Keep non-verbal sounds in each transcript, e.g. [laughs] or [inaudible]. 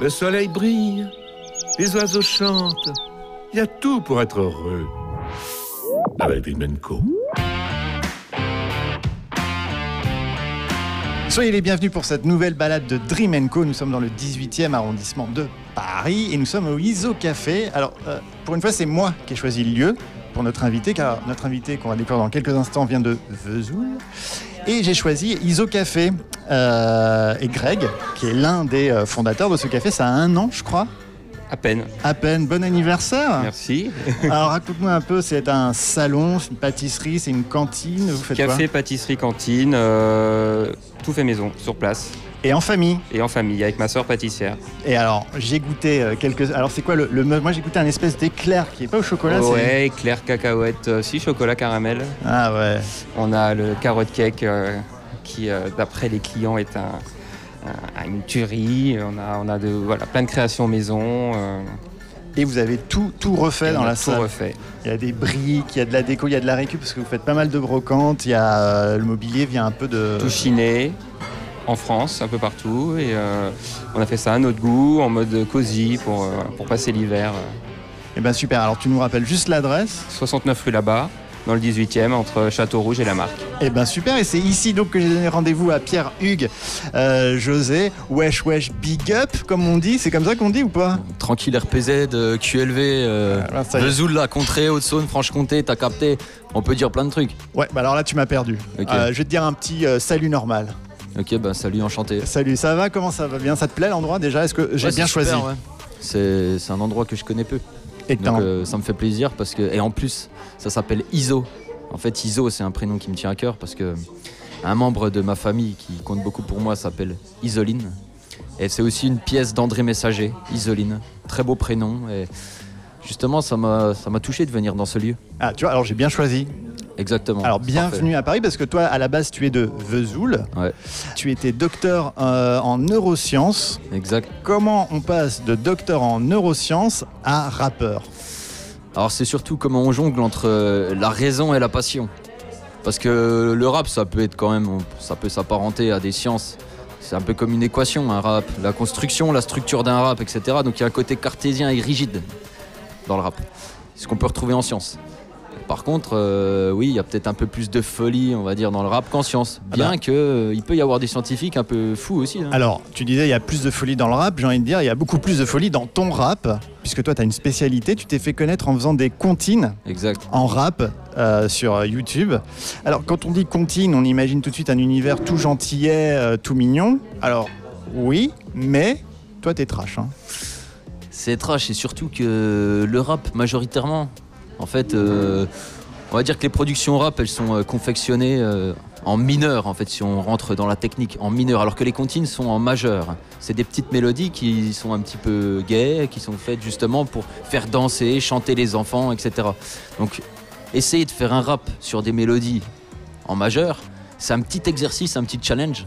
Le soleil brille, les oiseaux chantent. Il y a tout pour être heureux. Avec Dream Co. Soyez les bienvenus pour cette nouvelle balade de Dream. Nous sommes dans le 18e arrondissement de Paris et nous sommes au ISO Café. Alors, euh, pour une fois, c'est moi qui ai choisi le lieu pour notre invité, car notre invité qu'on va découvrir dans quelques instants vient de Vesoul. Et j'ai choisi ISO Café. Euh, et Greg, qui est l'un des euh, fondateurs de ce café, ça a un an, je crois. À peine. À peine. Bon anniversaire. Merci. [laughs] Alors raconte-moi un peu, c'est un salon, c'est une pâtisserie, c'est une cantine, vous faites Café, pâtisserie, cantine, euh, tout fait maison, sur place. Et en famille Et en famille, avec ma soeur pâtissière. Et alors, j'ai goûté euh, quelques... Alors c'est quoi le... le... Moi j'ai goûté un espèce d'éclair qui est pas au chocolat, oh, Ouais, éclair, cacahuète, euh, si, chocolat, caramel. Ah ouais. On a le carotte cake euh, qui, euh, d'après les clients, est un, un, une tuerie. On a, on a de, voilà, plein de créations maison. Et vous avez tout, tout refait dans la tout salle. refait. Il y a des briques, il y a de la déco, il y a de la récup parce que vous faites pas mal de brocantes. Il y a le mobilier vient un peu de. Tout chiné, en France, un peu partout. Et euh, on a fait ça à notre goût, en mode cosy, pour, euh, pour passer l'hiver. Eh ben super. Alors tu nous rappelles juste l'adresse? 69 rue là-bas, dans le 18e, entre Château-Rouge et la Marque. Eh ben super. Et c'est ici donc que j'ai donné rendez-vous à Pierre Hugues, euh, José, wesh wesh big up comme on dit. C'est comme ça qu'on dit ou pas? Tranquille RPZ, euh, QLV, euh, Ah, est. Vesoul, la Contrée, Haute-Saône, Franche-Comté, t'as capté. On peut dire plein de trucs. Ouais. Bah alors là tu m'as perdu. Euh, je vais te dire un petit euh, salut normal. Ok, bah salut, enchanté. Salut. Ça va? Comment ça va bien? Ça te plaît l'endroit déjà? Est-ce que j'ai Ouais, bien choisi? ouais. C'est un endroit que je connais peu. Et Donc euh, ça me fait plaisir parce que. Et en plus, ça s'appelle ISO. En fait, ISO, c'est un prénom qui me tient à cœur parce que un membre de ma famille qui compte beaucoup pour moi s'appelle Isoline. Et c'est aussi une pièce d'André Messager, Isoline. Très beau prénom. Et justement, ça m'a ça m'a touché de venir dans ce lieu. Ah tu vois. Alors j'ai bien choisi. Exactement. Alors bienvenue à Paris parce que toi à la base tu es de Vesoul. Ouais. Tu étais docteur euh, en neurosciences. Exact. Comment on passe de docteur en neurosciences à rappeur? Alors c'est surtout comment on jongle entre euh, la raison et la passion. Parce que le rap, ça peut être quand même, ça peut s'apparenter à des sciences. C'est un peu comme une équation, un rap. La construction, la structure d'un rap, etc. Donc il y a un côté cartésien et rigide dans le rap. Ce qu'on peut retrouver en science. Par contre, euh, oui, il y a peut-être un peu plus de folie, on va dire, dans le rap qu'en science. Ah Bien bah. que euh, il peut y avoir des scientifiques un peu fous aussi. hein. Alors, tu disais il y a plus de folie dans le rap, j'ai envie de dire il y a beaucoup plus de folie dans ton rap, puisque toi tu as une spécialité, tu t'es fait connaître en faisant des comptines Exact. en rap euh, sur YouTube. Alors quand on dit comptine, on imagine tout de suite un univers tout gentillet, tout mignon. Alors oui, mais toi t'es trash. Hein. C'est trash et surtout que le rap majoritairement, en fait, euh, on va dire que les productions rap elles sont euh, confectionnées euh, en mineur en fait si on rentre dans la technique en mineur alors que les comptines sont en majeur. C'est des petites mélodies qui sont un petit peu gaies, qui sont faites justement pour faire danser, chanter les enfants, etc. Donc essayer de faire un rap sur des mélodies en majeur, c'est un petit exercice, un petit challenge.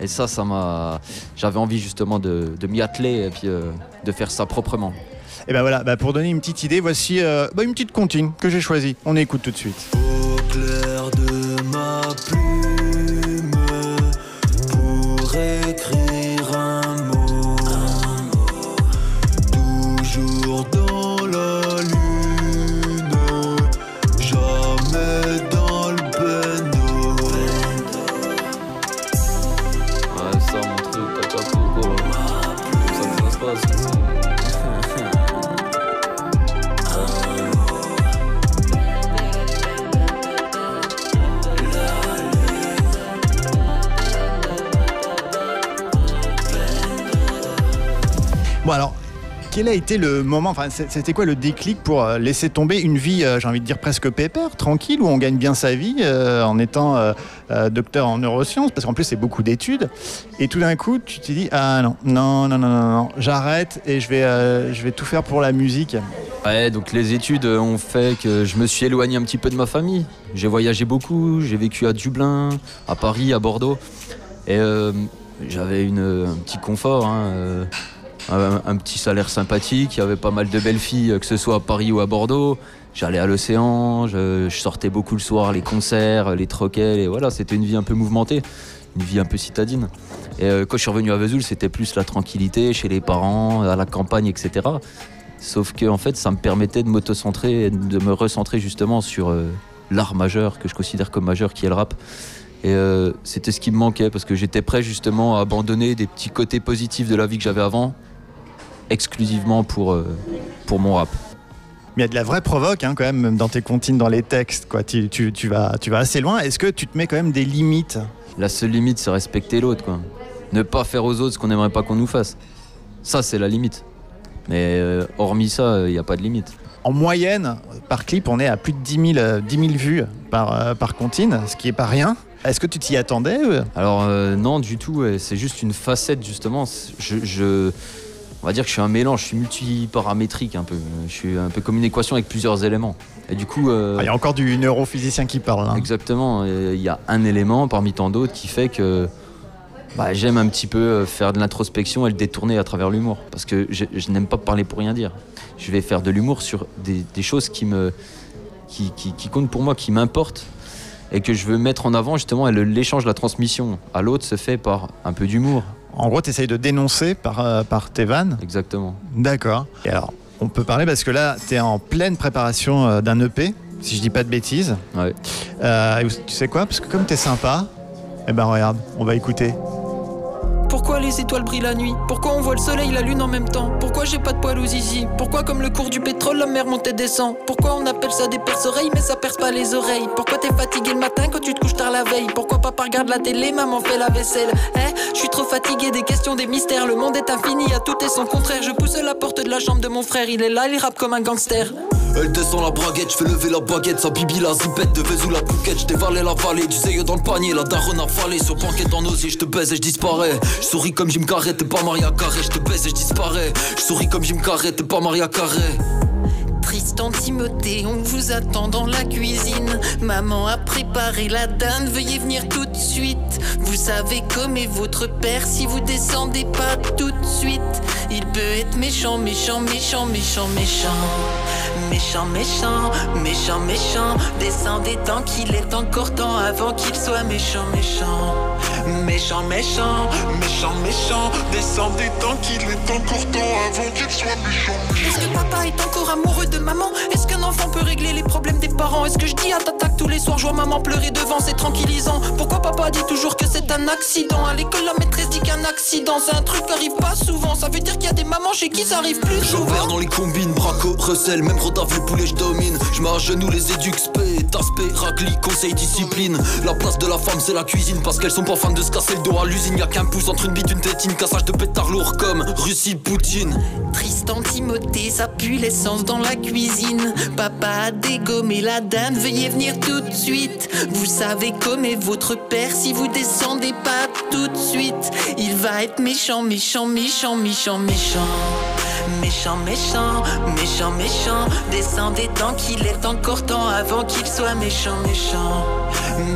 Et ça, ça m'a. J'avais envie justement de, m'y atteler et puis de faire ça proprement. Et ben voilà, bah, pour donner une petite idée, voici euh, bah, une petite comptine que j'ai choisie. On écoute tout de suite. Au clair de ma plume pour écrire un mot, toujours dans la lune, jamais dans le bendo. Ouais, ça, mon truc, t'as pas ça que ça se passe. Quel a été le moment, enfin c'était quoi le déclic pour euh, laisser tomber une vie, euh, j'ai envie de dire presque pépère, tranquille, où on gagne bien sa vie euh, en étant docteur en neurosciences, parce qu'en plus c'est beaucoup d'études, et tout d'un coup tu t'es dit, ah non, non, non, non, non, j'arrête et je vais, je vais tout faire pour la musique. Ouais, donc les études ont fait que je me suis éloigné un petit peu de ma famille. J'ai voyagé beaucoup, j'ai vécu à Dublin, à Paris, à Bordeaux. Et j'avais un petit confort, hein, un, petit salaire sympathique. Il y avait pas mal de belles filles, euh, que ce soit à Paris ou à Bordeaux. J'allais à l'océan, je, sortais beaucoup le soir, les concerts, les troquets, et voilà, c'était une vie un peu mouvementée, une vie un peu citadine. Et euh, quand je suis revenu à Vesoul, c'était plus la tranquillité chez les parents, à la campagne, etc. Sauf que en fait, ça me permettait de m'auto-centrer, de me recentrer justement sur euh, l'art majeur que je considère comme majeur, qui est le rap. Et c'était ce qui me manquait parce que j'étais prêt justement à abandonner des petits côtés positifs de la vie que j'avais avant, exclusivement pour, euh, pour mon rap. Mais il y a de la vraie provoque hein, quand même, dans tes comptines, dans les textes. Quoi. Tu, tu- tu vas, tu vas assez loin. Est-ce que tu te mets quand même des limites? La seule limite, c'est respecter l'autre, quoi. Ne pas faire aux autres ce qu'on n'aimerait pas qu'on nous fasse. Ça, c'est la limite. Mais euh, hormis ça, il n'y a pas de limite. En moyenne, par clip, on est à plus de 10 000, euh, 10 000 vues par, euh, par comptine, ce qui est pas rien. Est-ce que tu t'y attendais euh? Alors non, du tout. C'est juste une facette justement. Je, je- on va dire que je suis un mélange. Je suis multiparamétrique un peu. Je suis un peu comme une équation avec plusieurs éléments. Et du coup, euh, Ah, Il y a encore du neurophysicien qui parle. hein. exactement, euh, il y a un élément parmi tant d'autres qui fait que bah, j'aime un petit peu euh, faire de l'introspection et le détourner à travers l'humour. Parce que je, je n'aime pas parler pour rien dire. Je vais faire de l'humour sur des, des choses qui me qui, qui- qui comptent pour moi, qui m'importent et que je veux mettre en avant justement. Et l'échange, la transmission à l'autre se fait par un peu d'humour. En gros, tu essayes de dénoncer par, euh, par tes vannes. Exactement. D'accord. Et alors, on peut parler parce que là, tu es en pleine préparation euh, d'un EP, si je dis pas de bêtises. Ouais. Euh, tu sais quoi? Parce que comme tu es sympa, eh ben regarde, on va écouter. Pourquoi les étoiles brillent la nuit? Pourquoi on voit le soleil, la lune en même temps? Pourquoi j'ai pas de poils aux zizi? Pourquoi comme le cours du pétrole, la mer monte et descend? Pourquoi on appelle ça des perce-oreilles mais ça perce pas les oreilles? Pourquoi t'es fatigué le matin quand tu te couches tard la veille? Pourquoi papa regarde la télé, maman fait la vaisselle? Hein? Je suis trop fatigué des questions, des mystères. Le monde est infini, à tout et son contraire. Je pousse la porte de la chambre de mon frère. Il est là, il rappe comme un gangster Elle descend la braguette, je fais lever la baguette, sa bibi la zipette de Vezou la bouquette, je dévalais la vallée, du zèle dans le panier, la daronne a falé, sur banquette en osier, je te baise et je disparais. Je souris comme Jim Carrey, t'es pas Maria Carré, je te baise et je disparais. Je souris comme Jim Carrey, t'es pas Maria Carré. Tristan Timothée, on vous attend dans la cuisine. Maman a préparé la dinde, veuillez venir tout de suite. Vous savez comme est votre père si vous descendez pas tout de suite. Il peut être méchant, méchant, méchant, méchant, méchant. Méchant, méchant, méchant, méchant. Descendez tant qu'il est encore temps avant qu'il soit méchant, méchant. Méchant, méchant, méchant, méchant. Descendez tant qu'il est encore temps avant qu'il soit méchant. Est-ce que papa est encore amoureux de maman Est-ce qu'un enfant peut régler les problèmes des parents? Est-ce que je dis à t'attaque tous les soirs, je vois maman pleurer devant, c'est tranquillisant. Pourquoi papa dit toujours que c'est un accident? À l'école, la maîtresse dit qu'un accident, c'est un truc qui arrive pas souvent. Ça veut dire qu'il y a des mamans chez qui ça arrive plus souvent. J'opère dans les combines, braco, recel, même rodave, le poulet, je domine. Je genoux les éduques, spé, aspect, racli, conseil, discipline. La place de la femme, c'est la cuisine, parce qu'elles sont pas fans de se casser le dos à l'usine. Y'a qu'un pouce entre une bite, une tétine, cassage de pétard lourd comme Russie, Poutine. Tristan Timothée, ça pue l'essence dans la Papa a dégommé la dinde, veuillez venir tout de suite. Vous savez comme est votre père si vous descendez pas tout de suite. Il va être méchant, méchant, méchant, méchant, méchant. Méchant, méchant, méchant, méchant. Descendez tant qu'il est encore temps avant qu'il soit méchant, méchant.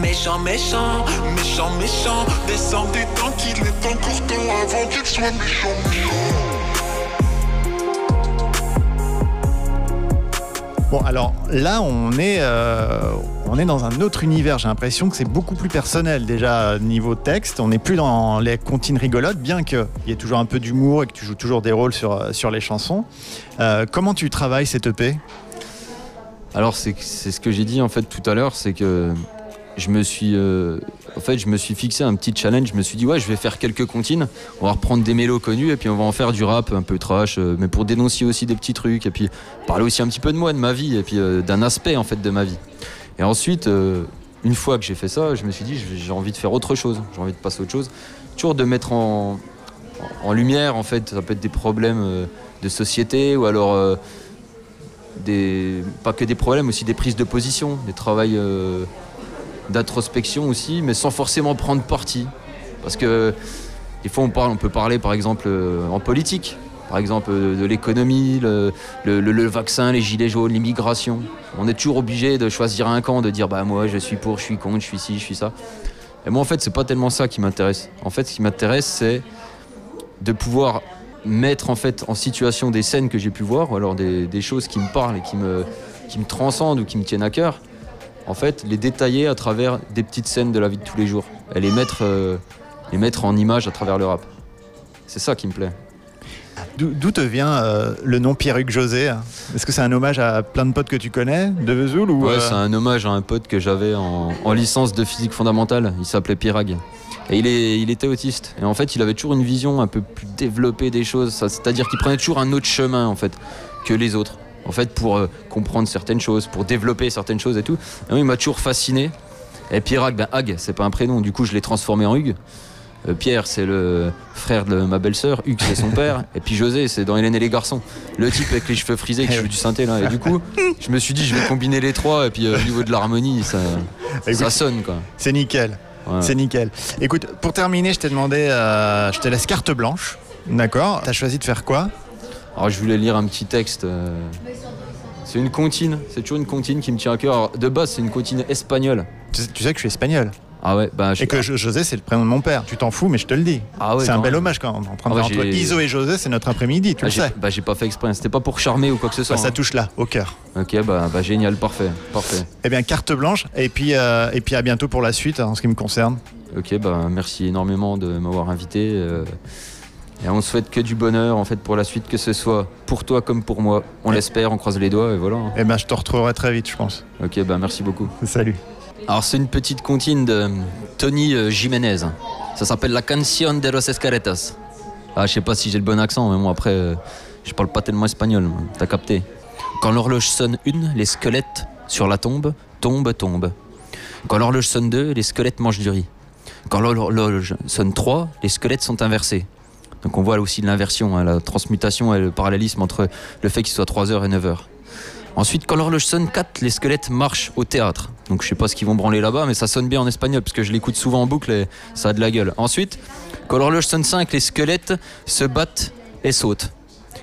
Méchant, méchant, méchant, méchant. Descendez tant qu'il est encore temps avant qu'il soit méchant, méchant. Bon, alors là, on est, euh, on est dans un autre univers. J'ai l'impression que c'est beaucoup plus personnel déjà niveau texte. On n'est plus dans les comptines rigolotes, bien qu'il y ait toujours un peu d'humour et que tu joues toujours des rôles sur, euh, les chansons. Euh, comment tu travailles cette EP Alors c'est ce que j'ai dit en fait tout à l'heure, c'est que je me suis en fait je me suis fixé un petit challenge. Je me suis dit ouais je vais faire quelques comptines, on va reprendre des mélos connus et puis on va en faire du rap un peu trash, euh, mais pour dénoncer aussi des petits trucs et puis parler aussi un petit peu de moi, de ma vie et puis euh, d'un aspect en fait de ma vie. Et ensuite euh, une fois que j'ai fait ça, je me suis dit j'ai envie de faire autre chose, j'ai envie de passer à autre chose, toujours de mettre en, lumière en fait ça peut être des problèmes de société ou alors des, pas que des problèmes, aussi des prises de position, des travails d'introspection aussi, mais sans forcément prendre parti. Parce que des fois on, parle, on peut parler par exemple euh, en politique, par exemple euh, de l'économie, le, vaccin, les gilets jaunes, l'immigration. On est toujours obligé de choisir un camp, de dire bah moi je suis pour, je suis contre, je suis ci, je suis ça. Et moi en fait c'est pas tellement ça qui m'intéresse. En fait ce qui m'intéresse c'est de pouvoir mettre en fait en situation des scènes que j'ai pu voir, ou alors des, des choses qui me parlent et qui me, qui me transcendent ou qui me tiennent à cœur, en fait les détailler à travers des petites scènes de la vie de tous les jours. Et les mettre euh, et mettre en image à travers le rap. C'est ça qui me plaît. D'où te vient euh, le nom Pierruc José hein? Est-ce que c'est un hommage à plein de potes que tu connais de Vesoul ou Ouais, euh, c'est un hommage à un pote que j'avais en, en licence de physique fondamentale. Il s'appelait Pirag. Et il, est, il était autiste. Et en fait, il avait toujours une vision un peu plus développée des choses. C'est-à-dire qu'il prenait toujours un autre chemin, en fait, que les autres. En fait, pour euh, comprendre certaines choses, pour développer certaines choses et tout. Et moi, il m'a toujours fasciné. Et ben Hag, c'est pas un prénom. Du coup, je l'ai transformé en Hugues. Euh, Pierre, c'est le frère de ma belle-sœur. Hugues, c'est son père. Et puis José, c'est dans Hélène et les garçons. Le type avec les cheveux frisés qui joue du synthé là. Et du coup, je me suis dit, je vais combiner les trois. Et puis euh, au niveau de l'harmonie, ça, Écoute, ça sonne quoi. C'est nickel. Ouais. C'est nickel. Écoute, pour terminer, je t'ai demandé, euh, je te laisse carte blanche. D'accord T'as choisi de faire quoi? Alors je voulais lire un petit texte. euh, C'est une comptine. C'est toujours une comptine qui me tient à cœur. Alors, de base, c'est une comptine espagnole. tu sais, tu sais que je suis espagnol. Ah ouais, bah je Et que Jo- José, c'est le prénom de mon père. Tu t'en fous, mais je te le dis. Ah ouais, c'est un bel même. hommage quand même. En train de Ah ouais, entre Iso et José, c'est notre après-midi, tu Ah, le sais. bah, j'ai pas fait exprès. C'était pas pour charmer ou quoi que ce soit. Bah, ça hein. touche là, au cœur. Ok, bah, bah génial, parfait, parfait. Eh bien, carte blanche. Et puis, euh, et puis à bientôt pour la suite, hein, en ce qui me concerne. Ok, bah merci énormément de m'avoir invité. euh, et on souhaite que du bonheur en fait pour la suite, que ce soit pour toi comme pour moi. On l'espère, on croise les doigts et voilà. hein. Eh bien, je te retrouverai très vite, je pense. Ok, bah merci beaucoup. Salut. Alors c'est une petite comptine de Tony euh, Jiménez. Ça s'appelle La Canción de los Escaretas. Ah, je sais pas si j'ai le bon accent, mais moi après, euh, je parle pas tellement espagnol. T'as capté Quand l'horloge sonne une, les squelettes sur la tombe tombent, tombent. Quand l'horloge sonne deux, les squelettes mangent du riz. Quand l'horloge sonne trois, les squelettes sont inversés. Donc on voit là aussi l'inversion, hein, la transmutation et le parallélisme entre le fait qu'il soit 3h et 9h. Ensuite, quand l'horloge sonne 4, les squelettes marchent au théâtre. Donc je sais pas ce qu'ils vont branler là-bas, mais ça sonne bien en espagnol, parce que je l'écoute souvent en boucle et ça a de la gueule. Ensuite, quand l'horloge sonne 5, les squelettes se battent et sautent.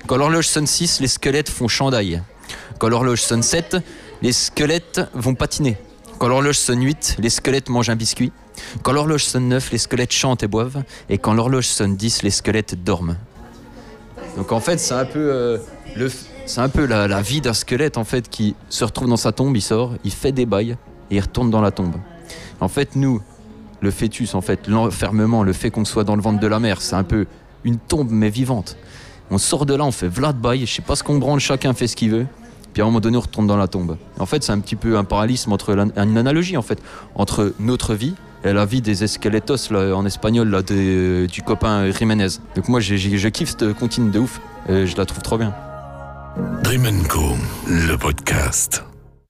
Quand l'horloge sonne 6, les squelettes font chandail. Quand l'horloge sonne 7, les squelettes vont patiner. Quand l'horloge sonne 8, les squelettes mangent un biscuit. Quand l'horloge sonne 9, les squelettes chantent et boivent. Et quand l'horloge sonne 10, les squelettes dorment. Donc en fait, c'est un peu, euh, le, c'est un peu la, vie d'un squelette en fait qui se retrouve dans sa tombe, il sort, il fait des bails et il retourne dans la tombe. En fait, nous, le fœtus, en fait, l'enfermement, le fait qu'on soit dans le ventre de la mère, c'est un peu une tombe mais vivante. On sort de là, on fait v'là de bail, je sais pas ce qu'on branle, chacun fait ce qu'il veut. Puis à un moment donné, on retourne dans la tombe. En fait, c'est un petit peu un parallélisme entre une analogie en fait entre notre vie et la vie des esqueletos en espagnol du copain Jiménez. Donc moi, j'ai- je kiffe cette comptine de ouf. Et je la trouve trop bien. Dream Co, le podcast.